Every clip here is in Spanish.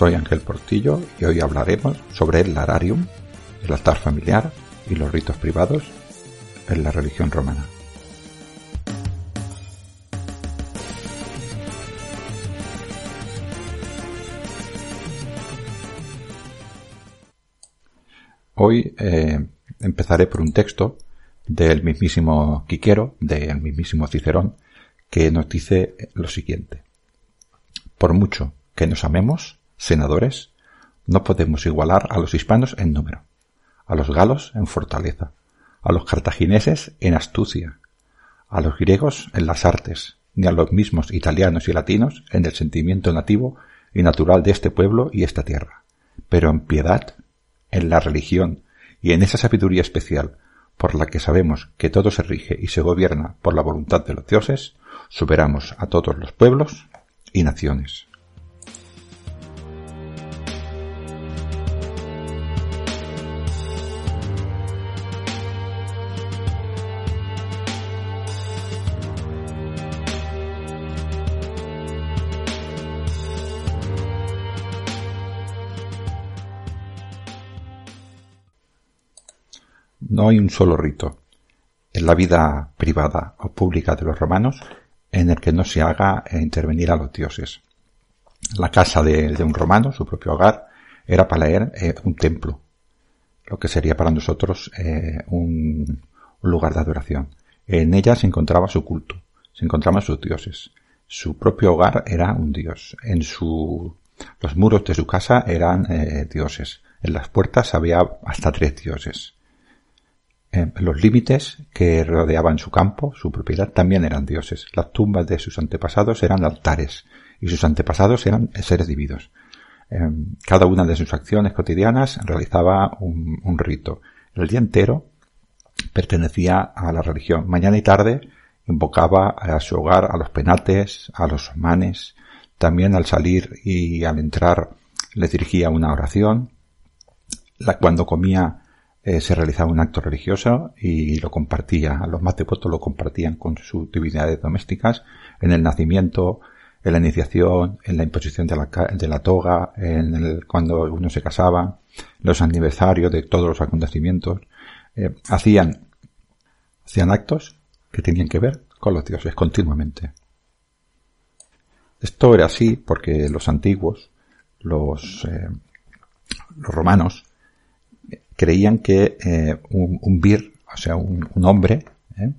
soy Ángel Portillo y hoy hablaremos sobre el lararium, el altar familiar y los ritos privados en la religión romana. Hoy eh, empezaré por un texto del mismísimo Quiquero, del mismísimo Cicerón, que nos dice lo siguiente. Por mucho que nos amemos, senadores, no podemos igualar a los hispanos en número, a los galos en fortaleza, a los cartagineses en astucia, a los griegos en las artes, ni a los mismos italianos y latinos en el sentimiento nativo y natural de este pueblo y esta tierra, pero en piedad en la religión y en esa sabiduría especial por la que sabemos que todo se rige y se gobierna por la voluntad de los dioses, superamos a todos los pueblos y naciones. No hay un solo rito en la vida privada o pública de los romanos en el que no se haga intervenir a los dioses. La casa de, un romano, su propio hogar, era para él eh, un templo, lo que sería para nosotros eh, un, lugar de adoración. En ella se encontraba su culto, se encontraban sus dioses. Su propio hogar era un dios. En su, los muros de su casa eran eh, dioses. En las puertas había hasta tres dioses. Eh, los límites que rodeaban su campo, su propiedad, también eran dioses. Las tumbas de sus antepasados eran altares y sus antepasados eran seres divinos. Eh, cada una de sus acciones cotidianas realizaba un, rito. El día entero pertenecía a la religión. Mañana y tarde invocaba a su hogar a los penates, a los manes. También al salir y al entrar les dirigía una oración. Cuando comía eh, se realizaba un acto religioso y lo compartía. Los más devotos lo compartían con sus divinidades domésticas en el nacimiento, en la iniciación, en la imposición de la, de la toga, en el, cuando uno se casaba, los aniversarios de todos los acontecimientos. Eh, hacían, hacían actos que tenían que ver con los dioses continuamente. Esto era así porque los antiguos, los, eh, los romanos, creían que eh, un, vir, o sea, un, hombre, eh,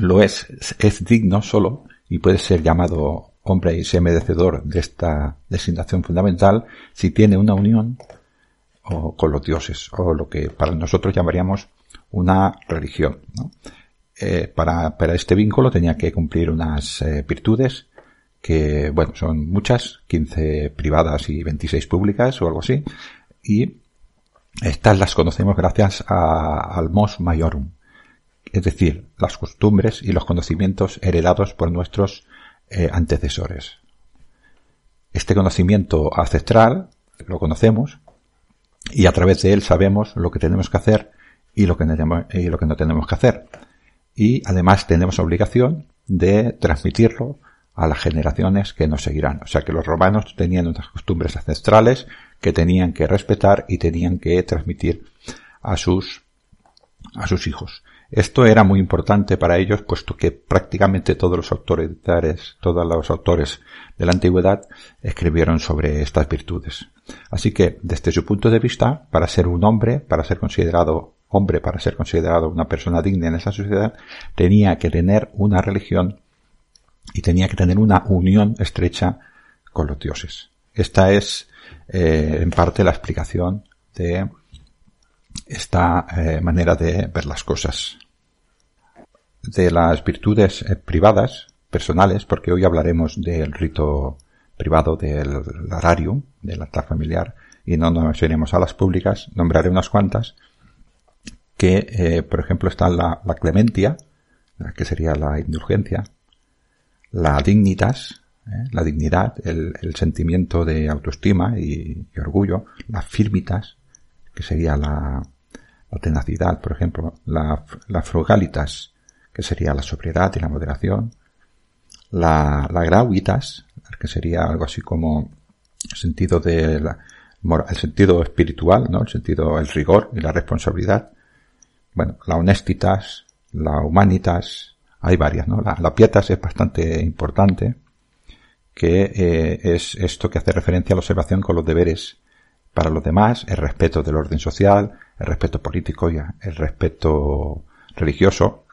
lo es, es digno solo y puede ser llamado hombre y ser merecedor de esta designación fundamental si tiene una unión o, con los dioses, o lo que para nosotros llamaríamos una religión. Eh, para, para, este vínculo tenía que cumplir unas virtudes que, bueno, son muchas, 15 privadas y 26 públicas o algo así, y estas las conocemos gracias al mos maiorum, es decir, las costumbres y los conocimientos heredados por nuestros eh, antecesores. Este conocimiento ancestral lo conocemos y a través de él sabemos lo que tenemos que hacer y lo que, y lo que no tenemos que hacer. Y además tenemos obligación de transmitirlo a las generaciones que nos seguirán. O sea que los romanos tenían unas costumbres ancestrales que tenían que respetar y tenían que transmitir a sus, a sus hijos. Esto era muy importante para ellos, puesto que prácticamente todos los autores, todos los autores de la antigüedad escribieron sobre estas virtudes. Así que, desde su punto de vista, para ser un hombre, para ser considerado hombre, para ser considerado una persona digna en esa sociedad, tenía que tener una religión y tenía que tener una unión estrecha con los dioses. Esta es eh, en parte la explicación de esta eh, manera de ver las cosas. De las virtudes eh, privadas, personales, porque hoy hablaremos del rito privado del lararium, del altar familiar, y no nos iremos a las públicas, nombraré unas cuantas, que, por ejemplo, está la, la clementia, que sería la indulgencia, la dignitas, ¿eh? la dignidad, el, sentimiento de autoestima y, orgullo, las firmitas, que sería la, tenacidad, por ejemplo, la, frugalitas, que sería la sobriedad y la moderación, la, la que sería algo así como el sentido de la, el sentido espiritual, ¿no? El sentido, el rigor y la responsabilidad. Bueno, la honestitas, la humanitas, hay varias, ¿no? La, la pietas es bastante importante, que eh, es esto que hace referencia a la observación con los deberes para los demás, el respeto del orden social, el respeto político y el respeto religioso.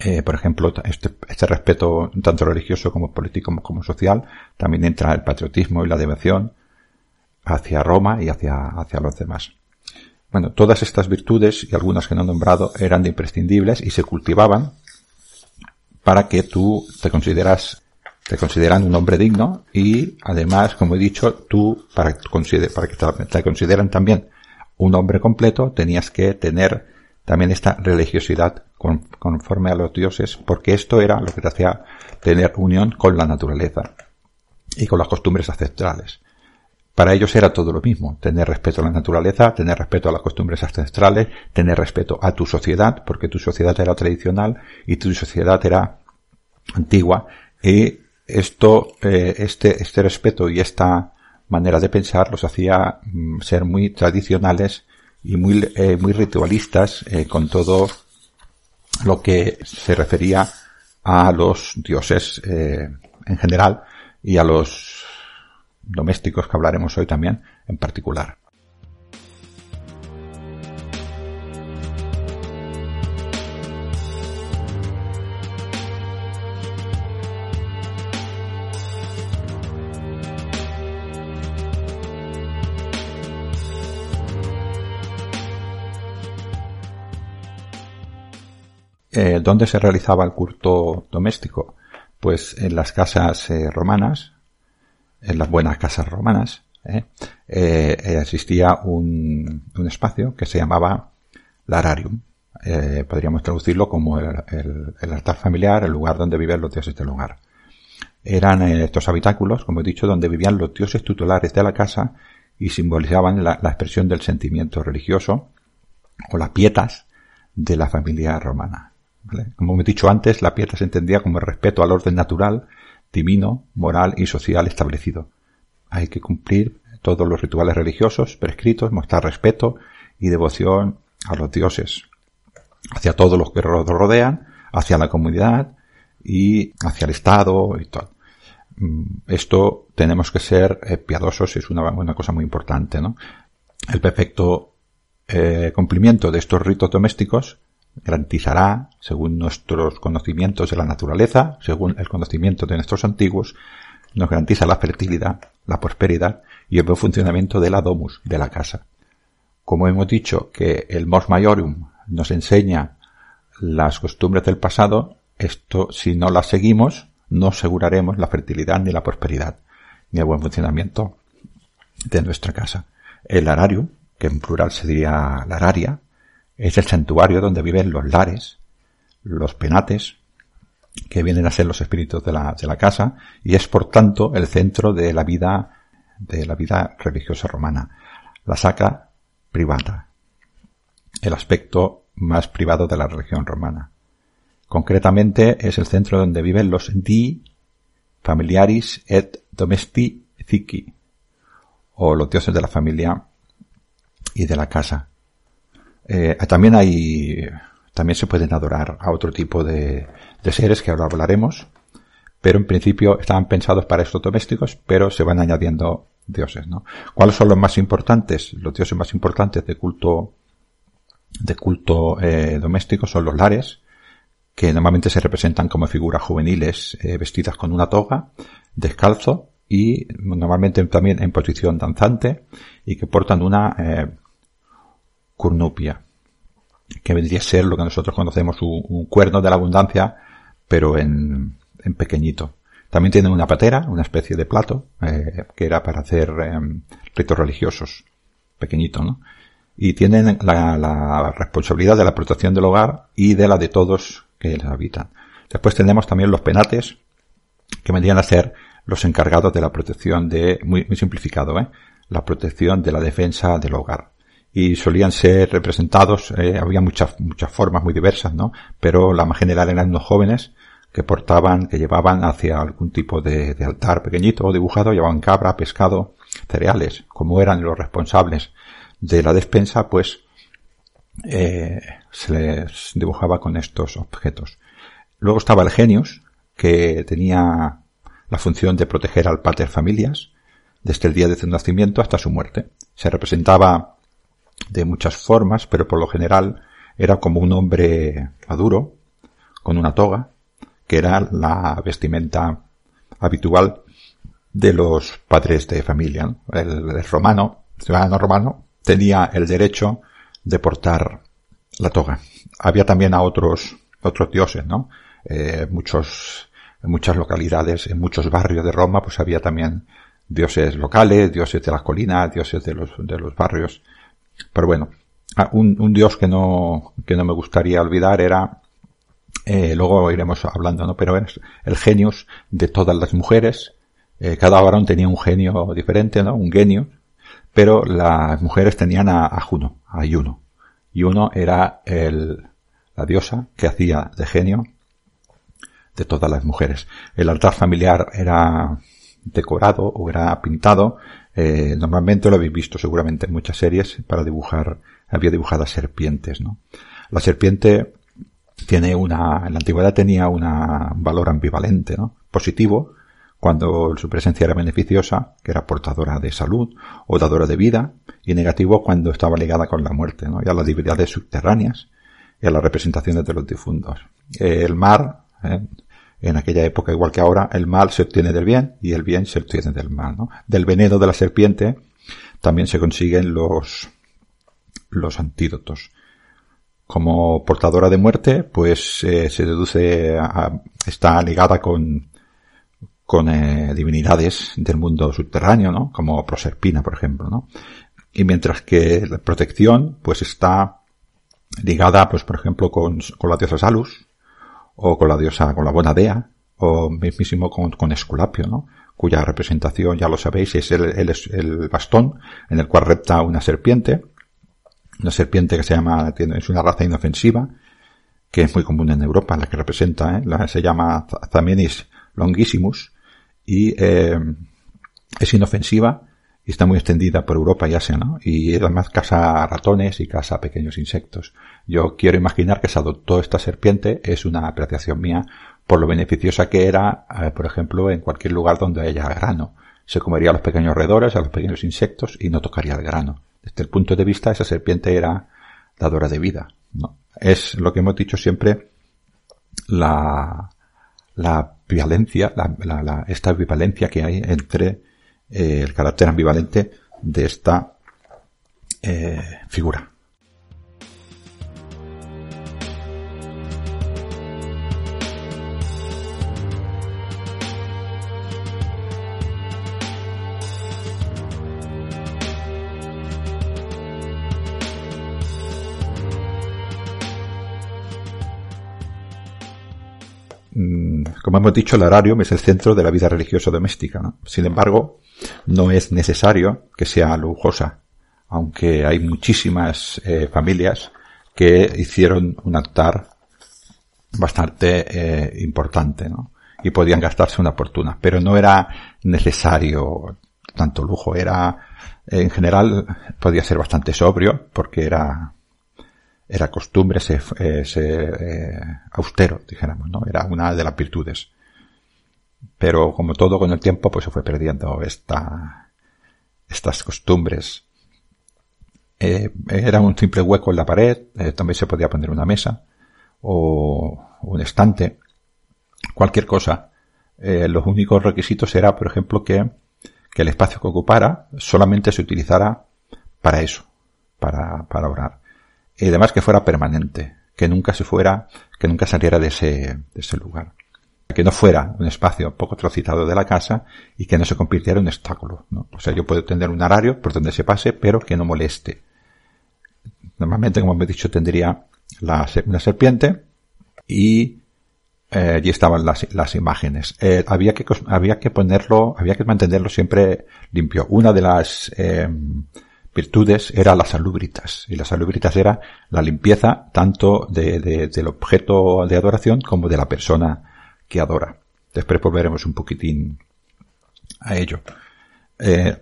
Eh, por ejemplo, este, este, respeto tanto religioso como político como, social, también entra el patriotismo y la devoción hacia Roma y hacia, hacia los demás. Bueno, todas estas virtudes y algunas que no he nombrado eran imprescindibles y se cultivaban para que tú te consideras te consideran un hombre digno y además, como he dicho, tú, para, para que te, consideran también un hombre completo, tenías que tener también esta religiosidad conforme a los dioses, porque esto era lo que te hacía tener unión con la naturaleza y con las costumbres ancestrales. Para ellos era todo lo mismo, tener respeto a la naturaleza, tener respeto a las costumbres ancestrales, tener respeto a tu sociedad, porque tu sociedad era tradicional y tu sociedad era antigua, y esto, eh, este, este respeto y esta manera de pensar los hacía mm, ser muy tradicionales y muy, eh, muy ritualistas eh, con todo lo que se refería a los dioses en general y a los domésticos que hablaremos hoy también en particular. Eh, ¿Dónde se realizaba el culto doméstico? Pues en las casas eh, romanas, en las buenas casas romanas, ¿eh? existía un, espacio que se llamaba lararium. podríamos traducirlo como el, altar familiar, el lugar donde viven los dioses del hogar. Eran estos habitáculos, como he dicho, donde vivían los dioses tutelares de la casa y simbolizaban la, la expresión del sentimiento religioso o las pietas de la familia romana. Como he dicho antes, la piedra se entendía como el respeto al orden natural, divino, moral y social establecido. Hay que cumplir todos los rituales religiosos prescritos, mostrar respeto y devoción a los dioses, hacia todos los que los rodean, hacia la comunidad y hacia el Estado y todo. Mm, esto tenemos que ser eh, piadosos, es una, una cosa muy importante, ¿no? El perfecto eh, cumplimiento de estos ritos domésticos garantizará, según nuestros conocimientos de la naturaleza, según el conocimiento de nuestros antiguos, nos garantiza la fertilidad, la prosperidad y el buen funcionamiento de la domus, de la casa. Como hemos dicho que el mos maiorum nos enseña las costumbres del pasado, esto si no las seguimos, no aseguraremos la fertilidad ni la prosperidad, ni el buen funcionamiento de nuestra casa. El ararium, que en plural se diría lararia, es el santuario donde viven los lares, los penates, que vienen a ser los espíritus de la, de la casa, y es por tanto el centro de la vida, de la vida religiosa romana. La saca privada. El aspecto más privado de la religión romana. Concretamente es el centro donde viven los di familiaris et domestici, o los dioses de la familia y de la casa. Eh, también hay, también se pueden adorar a otro tipo de, seres que ahora hablaremos, pero en principio estaban pensados para estos domésticos, pero se van añadiendo dioses, ¿no? ¿Cuáles son los más importantes? Los dioses más importantes de culto, de culto eh, doméstico son los lares, que normalmente se representan como figuras juveniles eh, vestidas con una toga, descalzo y normalmente también en posición danzante y que portan una curnupia, que vendría a ser lo que nosotros conocemos un, cuerno de la abundancia, pero en, en pequeñito. También tienen una patera, una especie de plato, eh, que era para hacer em, ritos religiosos, pequeñito, ¿no? Y tienen la, la, responsabilidad de la protección del hogar y de la de todos que les habitan. Después tenemos también los penates, que vendrían a ser los encargados de la protección de, muy, muy simplificado, ¿eh? la protección de la defensa del hogar. Y solían ser representados, eh, había muchas, muchas formas muy diversas, ¿no? Pero la más general eran unos jóvenes que portaban, que llevaban hacia algún tipo de, altar pequeñito o dibujado, llevaban cabra, pescado, cereales. Como eran los responsables de la despensa, pues eh, se les dibujaba con estos objetos. Luego estaba el genius, que tenía la función de proteger al pater familias desde el día de su nacimiento hasta su muerte. Se representaba de muchas formas, pero por lo general era como un hombre maduro, con una toga, que era la vestimenta habitual de los padres de familia. El, romano, ciudadano romano, tenía el derecho de portar la toga. Había también a otros, otros dioses, ¿no? Eh, muchos en muchas localidades, en muchos barrios de Roma, pues había también dioses locales, dioses de las colinas, dioses de los, de los barrios. Pero bueno, ah, un, dios que no, que no me gustaría olvidar era, eh, luego iremos hablando, ¿no? Pero es el genius de todas las mujeres. Eh, cada varón tenía un genio diferente, ¿no? Un genio. Pero las mujeres tenían a, a Juno, a Juno. Juno era el, la diosa que hacía de genio de todas las mujeres. El altar familiar era decorado o era pintado. Eh, normalmente lo habéis visto seguramente en muchas series para dibujar, había dibujadas serpientes, ¿no? La serpiente tiene una, en la antigüedad tenía una, un valor ambivalente, ¿no? Positivo, cuando su presencia era beneficiosa, que era portadora de salud o dadora de vida, y negativo cuando estaba ligada con la muerte, ¿no? y a las divinidades subterráneas y a las representaciones de los difuntos. el mar, ¿eh? En aquella época, igual que ahora, el mal se obtiene del bien y el bien se obtiene del mal. Del veneno de la serpiente también se consiguen los, los antídotos. Como portadora de muerte, pues eh, se deduce, a, está ligada con, con eh, divinidades del mundo subterráneo, ¿no? Como Proserpina, por ejemplo, ¿no? Y mientras que la protección, pues está ligada, pues por ejemplo, con, con la diosa Salus, o con la diosa, con la buena dea, o mismísimo con, con Esculapio, ¿no? cuya representación, ya lo sabéis, es el, el, el, bastón en el cual repta una serpiente, una serpiente que se llama, es una raza inofensiva, que es muy común en Europa, la que representa, ¿eh? se llama Zamenis longissimus, y eh, es inofensiva y está muy extendida por Europa y Asia, ¿no? Y además caza ratones y caza pequeños insectos. Yo quiero imaginar que se adoptó esta serpiente, es una apreciación mía, por lo beneficiosa que era, eh, por ejemplo, en cualquier lugar donde haya grano. Se comería a los pequeños roedores, a los pequeños insectos y no tocaría el grano. Desde el punto de vista, esa serpiente era dadora de vida, ¿no? Es lo que hemos dicho siempre, la, la violencia, la, la, la, esta vivalencia que hay entre eh, el carácter ambivalente de esta eh, figura. Como hemos dicho, el horario es el centro de la vida religiosa doméstica. ¿no? Sin embargo, no es necesario que sea lujosa, aunque hay muchísimas eh, familias que hicieron un altar bastante eh, importante, ¿no? Y podían gastarse una fortuna, pero no era necesario tanto lujo, era en general podía ser bastante sobrio porque era era costumbre ser, eh, eh, austero, dijéramos, ¿no? Era una de las virtudes. Pero como todo con el tiempo, pues se fue perdiendo esta, estas costumbres. Eh, era un simple hueco en la pared, también se podía poner una mesa o un estante, cualquier cosa. Los únicos requisitos era, por ejemplo, que, que el espacio que ocupara solamente se utilizara para eso, para, para orar y además que fuera permanente, que nunca se fuera, que nunca saliera de ese, de ese lugar. que no fuera un espacio poco trocitado de la casa y que no se convirtiera en un obstáculo. ¿no? O sea, yo puedo tener un horario por donde se pase, pero que no moleste. Normalmente, como he dicho, tendría la, una serpiente y eh, allí estaban las, las imágenes. Eh, había que había que ponerlo, había que mantenerlo siempre limpio. Una de las eh, virtudes era las salubritas y las salubritas era la limpieza tanto de, de, del objeto de adoración como de la persona que adora. Después volveremos un poquitín a ello. Eh,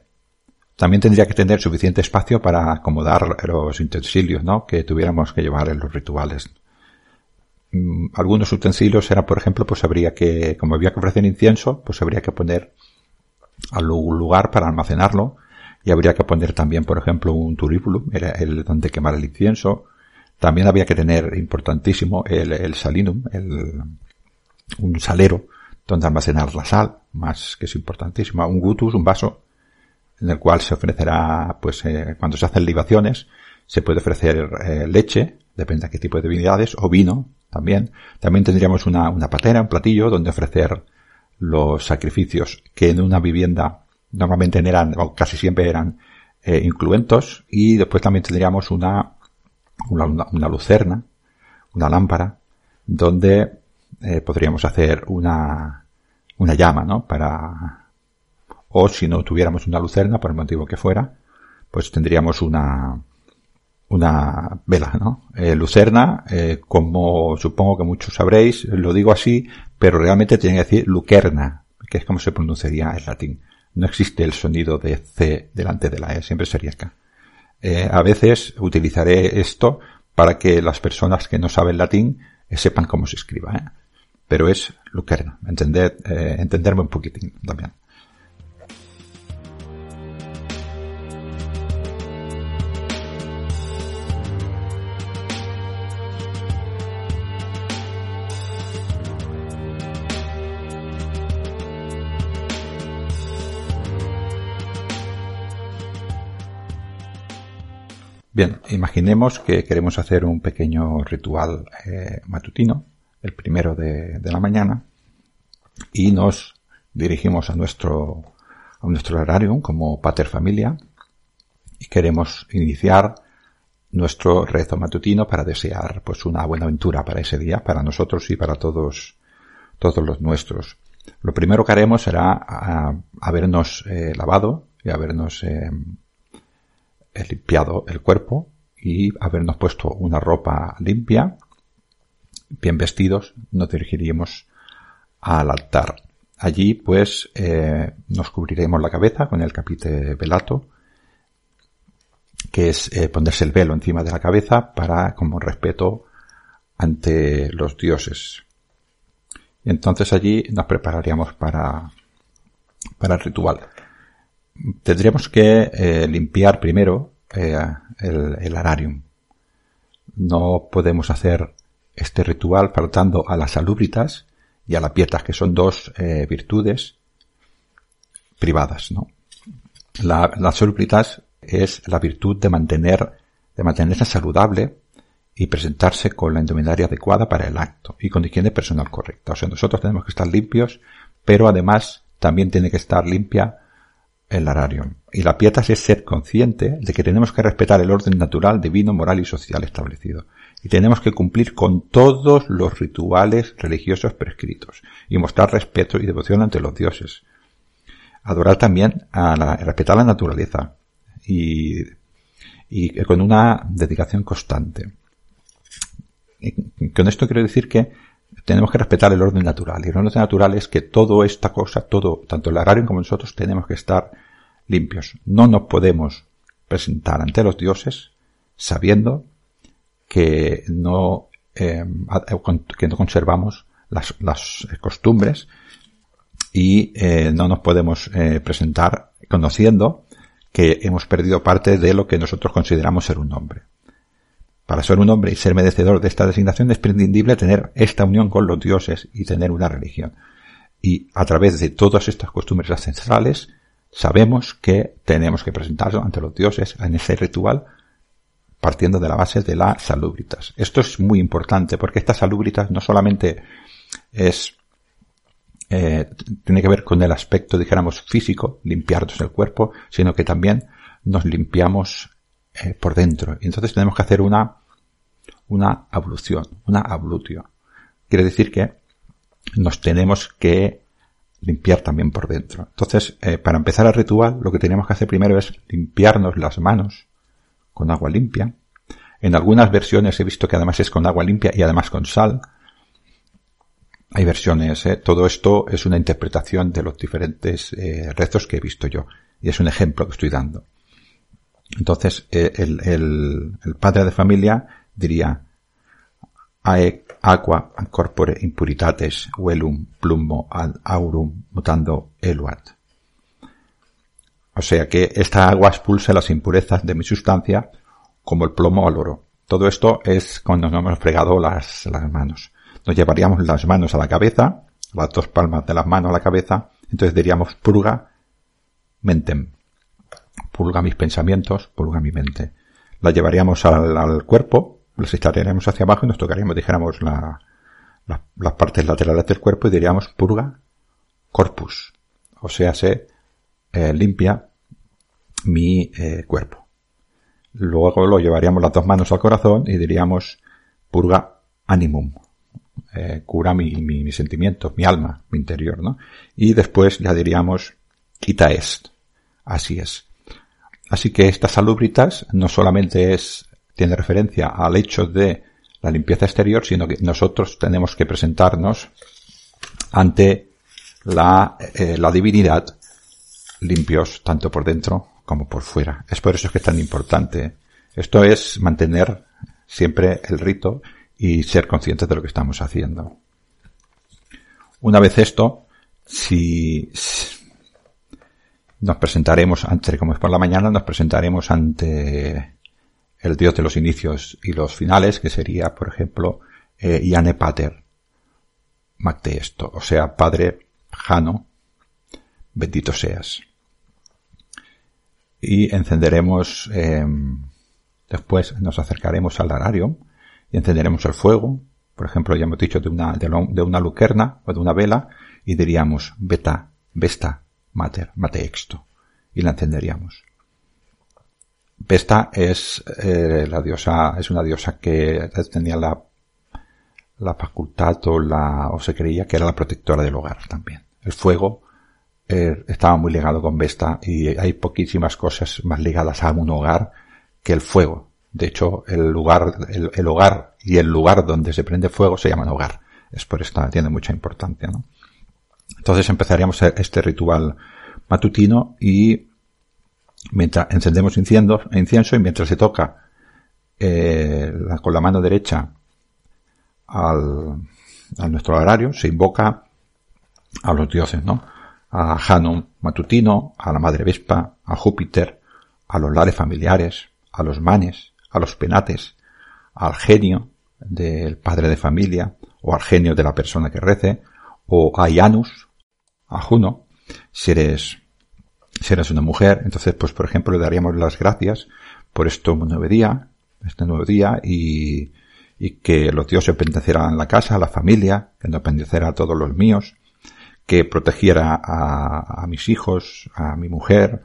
también tendría que tener suficiente espacio para acomodar los utensilios, ¿no? Que tuviéramos que llevar en los rituales. Mm, algunos utensilios eran, por ejemplo, pues habría que, como había que ofrecer incienso, pues habría que poner algún lugar para almacenarlo y habría que poner también, por ejemplo, un turíbulum, era el donde quemar el incienso. También había que tener, importantísimo, el, el salinum, el, un salero donde almacenar la sal, más que es importantísimo, un gutus, un vaso, en el cual se ofrecerá, pues, eh, cuando se hacen libaciones, se puede ofrecer eh, leche, depende de qué tipo de divinidades, o vino, también. También tendríamos una, una patera, un platillo, donde ofrecer los sacrificios que en una vivienda normalmente eran, o casi siempre eran, eh, incluentos, y después también tendríamos una, una, una lucerna, una lámpara, donde eh, podríamos hacer una, una llama, ¿no? Para, o si no tuviéramos una lucerna, por el motivo que fuera, pues tendríamos una, una vela, ¿no? Eh, lucerna, eh, como supongo que muchos sabréis, lo digo así, pero realmente tiene que decir lucerna, que es como se pronunciaría en latín. No existe el sonido de C delante de la E, siempre sería acá. Eh, a veces utilizaré esto para que las personas que no saben latín eh, sepan cómo se escriba. ¿eh? pero es Lucerna. Entender, eh, entenderme un poquitín también. Bien, imaginemos que queremos hacer un pequeño ritual eh, matutino el primero de, la mañana, y nos dirigimos a nuestro, a nuestro horario como pater familia y queremos iniciar nuestro rezo matutino para desear pues una buena aventura para ese día, para nosotros y para todos, todos los nuestros. Lo primero que haremos será habernos eh, lavado y habernos eh, limpiado el cuerpo y habernos puesto una ropa limpia bien vestidos, nos dirigiríamos al altar. Allí, pues, eh, nos cubriremos la cabeza con el capite velato, que es eh, ponerse el velo encima de la cabeza para, como respeto ante los dioses. Entonces allí nos prepararíamos para, para el ritual. Tendríamos que eh, limpiar primero el, el ararium. No podemos hacer este ritual faltando a las salubritas y a la pietas, que son dos eh, virtudes privadas, ¿no? La, las salubritas es la virtud de mantener, de mantenerse saludable y presentarse con la indumentaria adecuada para el acto y con higiene personal correcta. O sea, nosotros tenemos que estar limpios, pero además también tiene que estar limpia el horario. Y la pietas es ser consciente de que tenemos que respetar el orden natural, divino, moral y social establecido y tenemos que cumplir con todos los rituales religiosos prescritos y mostrar respeto y devoción ante los dioses. Adorar también a la, respetar la naturaleza y, y con una dedicación constante. Con esto quiero decir que tenemos que respetar el orden natural. Y el orden natural es que toda esta cosa, todo, tanto el agrario como nosotros, tenemos que estar limpios. No nos podemos presentar ante los dioses sabiendo que no, eh, que no conservamos las, las costumbres y eh, no nos podemos eh, presentar conociendo que hemos perdido parte de lo que nosotros consideramos ser un hombre. Para ser un hombre y ser merecedor de esta designación es prescindible tener esta unión con los dioses y tener una religión. Y a través de todas estas costumbres ancestrales sabemos que tenemos que presentarnos ante los dioses en ese ritual partiendo de la base de la salubritas. Esto es muy importante porque esta salubritas no solamente es eh, tiene que ver con el aspecto, dijéramos, físico, limpiarnos el cuerpo, sino que también nos limpiamos eh, por dentro. Y entonces tenemos que hacer una, una ablución, una ablutio. Quiere decir que nos tenemos que limpiar también por dentro. Entonces, eh, para empezar el ritual, lo que tenemos que hacer primero es limpiarnos las manos con agua limpia. En algunas versiones he visto que además es con agua limpia y además con sal. Hay versiones, ¿eh? todo esto es una interpretación de los diferentes eh, rezos que he visto yo. Y es un ejemplo que estoy dando. Entonces, eh, el, padre de familia diría, Ae aqua corpore impuritates velum plumbo ad aurum mutando eluat. O sea que esta agua expulsa las impurezas de mi sustancia como el plomo al oro. Todo esto es cuando nos hemos fregado las, manos nos llevaríamos las manos a la cabeza, las dos palmas de las manos a la cabeza, entonces diríamos purga mentem. Purga mis pensamientos, purga mi mente. La llevaríamos al, cuerpo, las estaríamos hacia abajo y nos tocaríamos, dijéramos, la, las partes laterales del cuerpo y diríamos purga corpus. O sea, se eh, limpia mi eh, cuerpo. Luego lo llevaríamos las dos manos al corazón y diríamos purga animum eh, cura mi, mi, mi, sentimiento, mi alma, mi interior, ¿no? Y después ya diríamos, quita est. Así es. Así que estas salubritas no solamente es, tiene referencia al hecho de la limpieza exterior, sino que nosotros tenemos que presentarnos ante la, eh, la divinidad limpios tanto por dentro como por fuera. Es por eso que es tan importante. Esto es mantener siempre el rito y ser conscientes de lo que estamos haciendo. Una vez esto, si nos presentaremos ante, como es por la mañana, nos presentaremos ante el Dios de los inicios y los finales, que sería, por ejemplo, eh, Iane Pater, esto, o sea, Padre Jano, bendito seas. Y encenderemos, eh, después nos acercaremos al horario y encenderemos el fuego, por ejemplo, ya hemos dicho de una, de, una lucerna o de una vela, y diríamos, beta, vesta, mater, mate exto, y la encenderíamos. Vesta es eh, la diosa, es una diosa que tenía la, la facultad o la, o se creía que era la protectora del hogar también. El fuego eh, estaba muy ligado con Vesta y hay poquísimas cosas más ligadas a un hogar que el fuego. De hecho, el lugar, el, hogar y el lugar donde se prende fuego se llaman hogar. Es por esto, tiene mucha importancia, ¿no? Entonces empezaríamos este ritual matutino y mientras encendemos incienso, y mientras se toca eh, con la mano derecha al, nuestro horario, se invoca a los dioses, ¿no? A Hanum matutino, a la Madre Vespa, a Júpiter, a los lares familiares, a los manes, a los penates, al genio del padre de familia, o al genio de la persona que rece, o a Janus, a Juno, si eres, si eres una mujer, entonces pues por ejemplo le daríamos las gracias por este nuevo día, este nuevo día y, y que los dioses bendecieran la casa, la familia, que nos bendeciera a todos los míos, que protegiera a, a mis hijos, a mi mujer,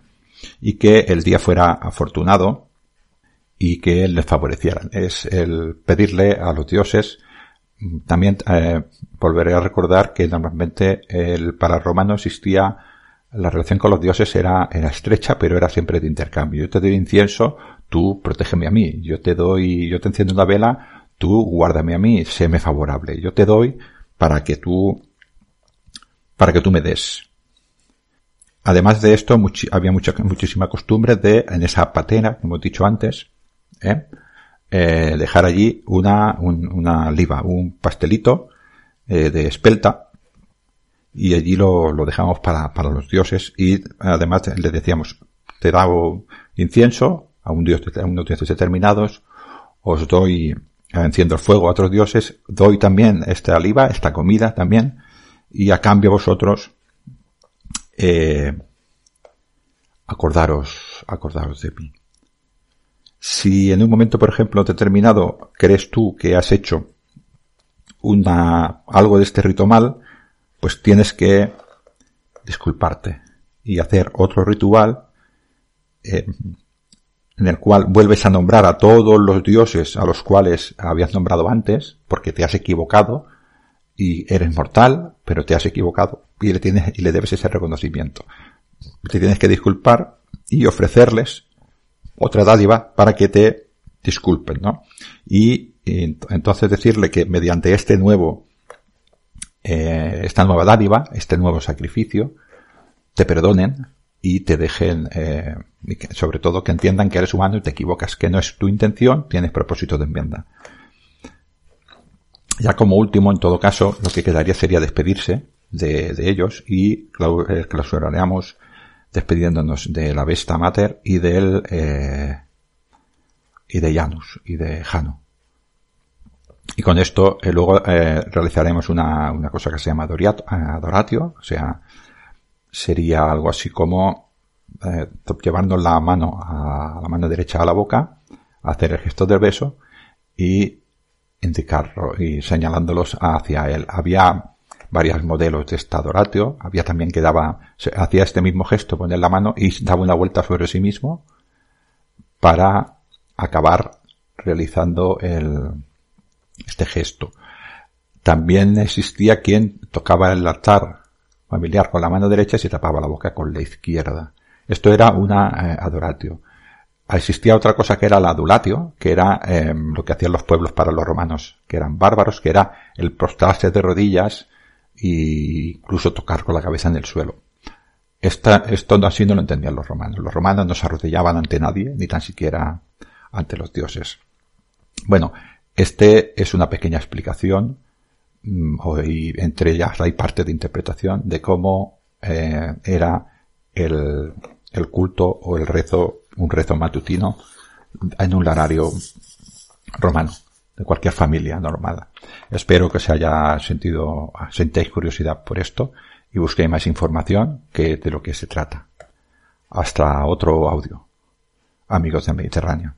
y que el día fuera afortunado y que les favorecieran. Es el pedirle a los dioses. También eh, volveré a recordar que normalmente el, para romano existía la relación con los dioses era, era estrecha, pero era siempre de intercambio. Yo te doy incienso, tú protégeme a mí. Yo te doy, yo te enciendo una vela, tú guárdame a mí, séme favorable. Yo te doy para que tú, para que tú me des. Además de esto, había mucha, muchísima costumbre de, en esa patena, como hemos dicho antes, ¿eh? Eh, dejar allí una, una liva, un pastelito eh, de espelta y allí lo, lo dejamos para, para los dioses y además le decíamos, te da incienso a un dios, a unos dioses determinados, os doy, enciendo el fuego a otros dioses, doy también esta oliva, esta comida también, y a cambio vosotros, eh, acordaros, acordaros de mí. Si en un momento, por ejemplo, determinado crees tú que has hecho una, algo de este rito mal, pues tienes que disculparte y hacer otro ritual eh, en el cual vuelves a nombrar a todos los dioses a los cuales habías nombrado antes, porque te has equivocado y eres mortal, pero te has equivocado y le tienes y le debes ese reconocimiento. Te tienes que disculpar y ofrecerles otra dádiva para que te disculpen, ¿no? Y, entonces decirle que mediante este nuevo, eh, esta nueva dádiva, este nuevo sacrificio, te perdonen y te dejen, eh, sobre todo que entiendan que eres humano y te equivocas, que no es tu intención, tienes propósito de enmienda. Ya como último, en todo caso, lo que quedaría sería despedirse de, ellos y eh, clausuraríamos despidiéndonos de la Vesta Mater y del, eh, y de Janus y de Jano. Y con esto eh, luego eh, realizaremos una, una, cosa que se llama adoratio, o sea, sería algo así como eh, llevando la mano a la mano derecha a la boca, hacer el gesto del beso y indicarlo y señalándolos hacia él. Había varios modelos de esta adoratio, había también que daba, hacía este mismo gesto, poner la mano y daba una vuelta sobre sí mismo para acabar realizando el, este gesto. También existía quien tocaba el altar familiar con la mano derecha y se tapaba la boca con la izquierda. Esto era una eh, adoratio. Existía otra cosa que era la adulatio, que era em, lo que hacían los pueblos para los romanos, que eran bárbaros, que era el prostrarse de rodillas e incluso tocar con la cabeza en el suelo. Esta, esto así no lo entendían los romanos. Los romanos no se arrodillaban ante nadie, ni tan siquiera ante los dioses. Bueno, este es una pequeña explicación mm, y entre ellas hay parte de interpretación de cómo eh, era el, culto o el rezo, un rezo matutino en un horario romano, de cualquier familia normal. Espero que se haya sentido, sentéis curiosidad por esto y busquéis más información que de lo que se trata. Hasta otro audio. Amigos del Mediterráneo.